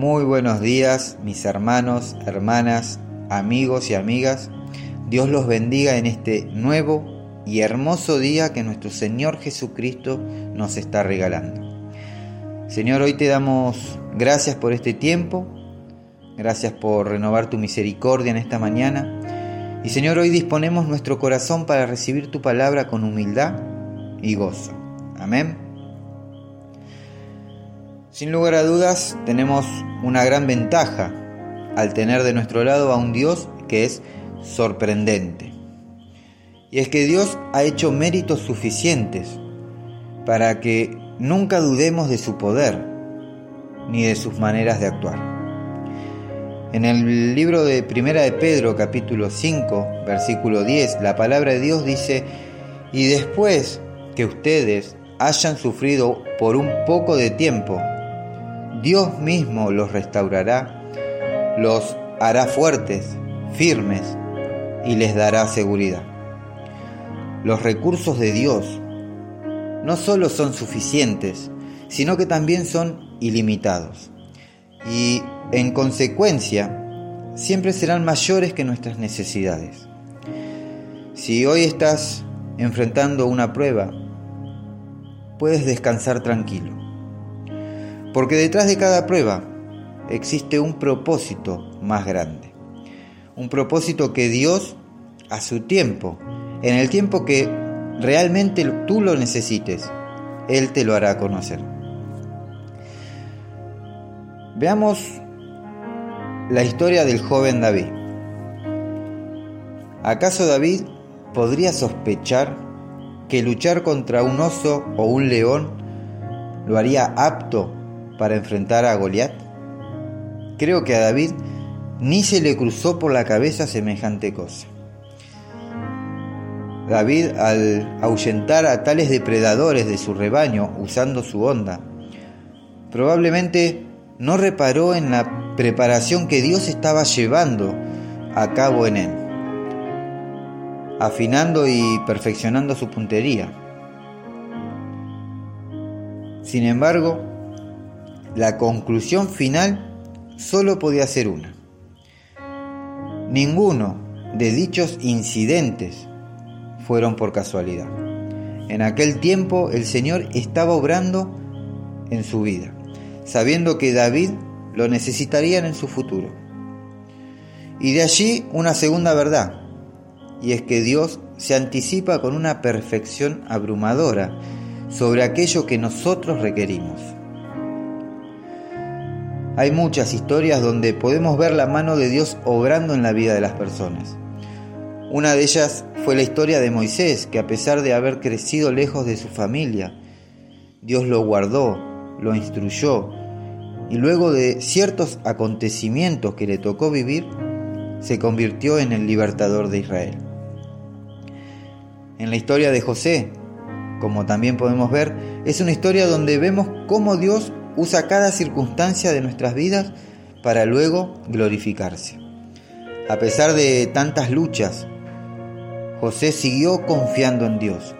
Muy buenos días, mis hermanos, hermanas, amigos y amigas. Dios los bendiga en este nuevo y hermoso día que nuestro Señor Jesucristo nos está regalando. Señor, hoy te damos gracias por este tiempo, gracias por renovar tu misericordia en esta mañana. Y Señor, hoy disponemos nuestro corazón para recibir tu palabra con humildad y gozo. Amén. Sin lugar a dudas, tenemos una gran ventaja al tener de nuestro lado a un Dios que es sorprendente. Y es que Dios ha hecho méritos suficientes para que nunca dudemos de su poder ni de sus maneras de actuar. En el libro de Primera de Pedro, capítulo 5, versículo 10, la palabra de Dios dice, y después que ustedes hayan sufrido por un poco de tiempo, Dios mismo los restaurará, los hará fuertes, firmes y les dará seguridad. Los recursos de Dios no solo son suficientes, sino que también son ilimitados. Y en consecuencia, siempre serán mayores que nuestras necesidades. Si hoy estás enfrentando una prueba, puedes descansar tranquilo porque detrás de cada prueba existe un propósito más grande. Un propósito que Dios, a su tiempo, en el tiempo que realmente tú lo necesites, Él te lo hará conocer. Veamos la historia del joven David. ¿Acaso David podría sospechar que luchar contra un oso o un león lo haría apto para enfrentar a Goliat? Creo que a David ni se le cruzó por la cabeza semejante cosa. David, al ahuyentar a tales depredadores de su rebaño usando su onda, probablemente no reparó en la preparación que Dios estaba llevando a cabo en él, afinando y perfeccionando su puntería. Sin embargo, la conclusión final solo podía ser una. Ninguno de dichos incidentes fueron por casualidad. En aquel tiempo el Señor estaba obrando en su vida, sabiendo que David lo necesitarían en su futuro. Y de allí una segunda verdad, y es que Dios se anticipa con una perfección abrumadora sobre aquello que nosotros requerimos. Hay muchas historias donde podemos ver la mano de Dios obrando en la vida de las personas. Una de ellas fue la historia de Moisés, que a pesar de haber crecido lejos de su familia, Dios lo guardó, lo instruyó, y luego de ciertos acontecimientos que le tocó vivir, se convirtió en el libertador de Israel. En la historia de José, como también podemos ver, es una historia donde vemos cómo Dios usa cada circunstancia de nuestras vidas para luego glorificarse. A pesar de tantas luchas, José siguió confiando en Dios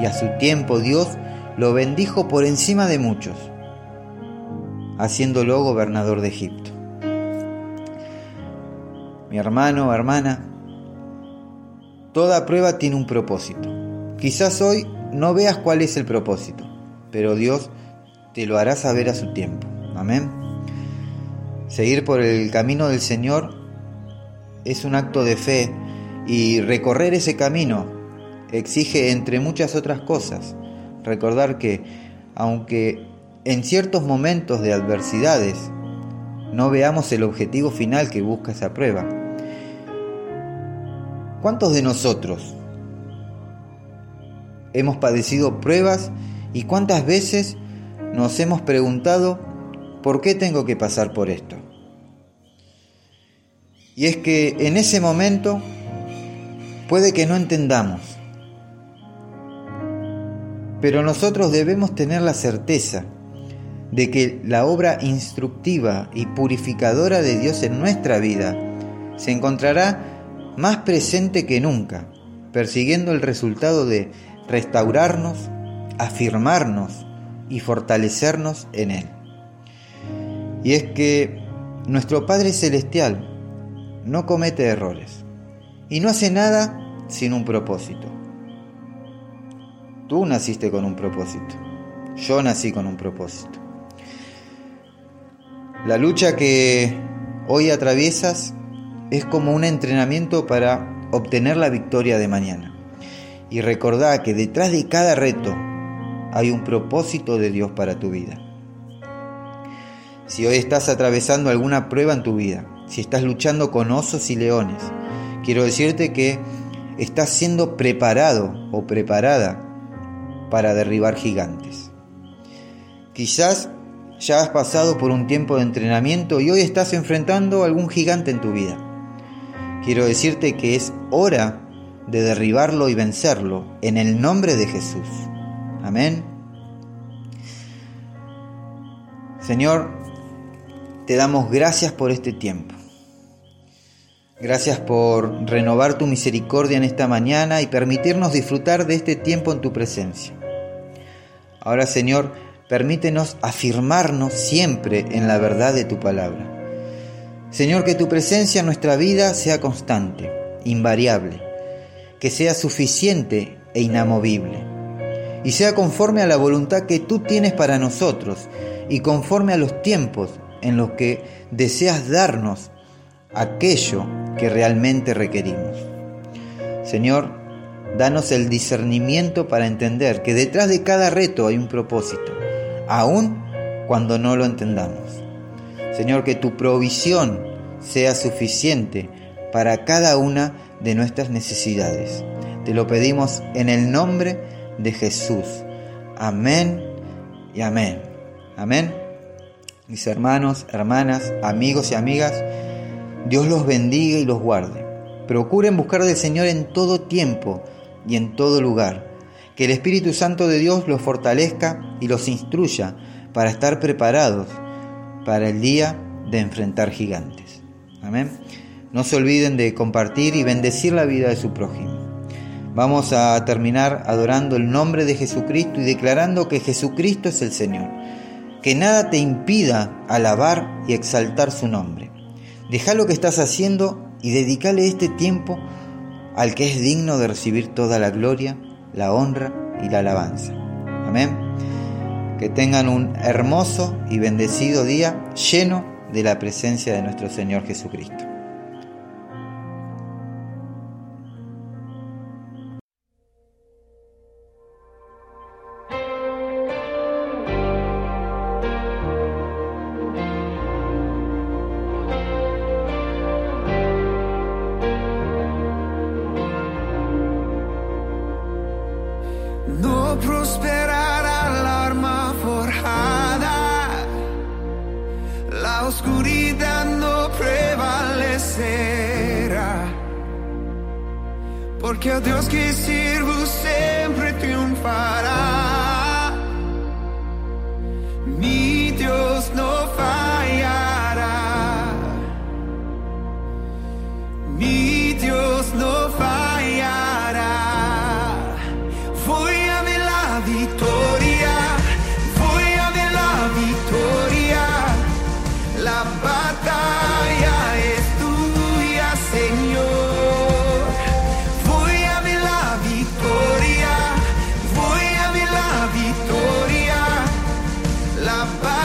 y a su tiempo Dios lo bendijo por encima de muchos, haciéndolo gobernador de Egipto. Mi hermano, hermana, toda prueba tiene un propósito. Quizás hoy no veas cuál es el propósito, pero Dios te lo hará saber a su tiempo. Amén. Seguir por el camino del Señor es un acto de fe y recorrer ese camino exige, entre muchas otras cosas, recordar que aunque en ciertos momentos de adversidades no veamos el objetivo final que busca esa prueba, ¿cuántos de nosotros hemos padecido pruebas y cuántas veces nos hemos preguntado, ¿por qué tengo que pasar por esto? Y es que en ese momento puede que no entendamos, pero nosotros debemos tener la certeza de que la obra instructiva y purificadora de Dios en nuestra vida se encontrará más presente que nunca, persiguiendo el resultado de restaurarnos, afirmarnos y fortalecernos en Él. Y es que nuestro Padre Celestial no comete errores y no hace nada sin un propósito. Tú naciste con un propósito. Yo nací con un propósito. La lucha que hoy atraviesas es como un entrenamiento para obtener la victoria de mañana. Y recordá que detrás de cada reto hay un propósito de Dios para tu vida. Si hoy estás atravesando alguna prueba en tu vida, si estás luchando con osos y leones, quiero decirte que estás siendo preparado o preparada para derribar gigantes. Quizás ya has pasado por un tiempo de entrenamiento y hoy estás enfrentando algún gigante en tu vida. Quiero decirte que es hora de derribarlo y vencerlo en el nombre de Jesús. Amén. Señor, te damos gracias por este tiempo. Gracias por renovar tu misericordia en esta mañana y permitirnos disfrutar de este tiempo en tu presencia. Ahora, Señor, permítenos afirmarnos siempre en la verdad de tu palabra. Señor, que tu presencia en nuestra vida sea constante, invariable, que sea suficiente e inamovible, y sea conforme a la voluntad que tú tienes para nosotros y conforme a los tiempos en los que deseas darnos aquello que realmente requerimos. Señor, danos el discernimiento para entender que detrás de cada reto hay un propósito, aun cuando no lo entendamos. Señor, que tu provisión sea suficiente para cada una de nuestras necesidades. Te lo pedimos en el nombre de Jesús. Amén y amén. Amén mis hermanos, hermanas, amigos y amigas, Dios los bendiga y los guarde. Procuren buscar del Señor en todo tiempo y en todo lugar. Que el Espíritu Santo de Dios los fortalezca y los instruya para estar preparados para el día de enfrentar gigantes. Amén. No se olviden de compartir y bendecir la vida de su prójimo. Vamos a terminar adorando el nombre de Jesucristo y declarando que Jesucristo es el Señor que nada te impida alabar y exaltar su nombre. Deja lo que estás haciendo y dedícale este tiempo al que es digno de recibir toda la gloria, la honra y la alabanza. Amén. Que tengan un hermoso y bendecido día lleno de la presencia de nuestro Señor Jesucristo. Prosperará la arma forjada, la oscuridad no prevalecerá, porque el Dios que sirvo siempre triunfará. my.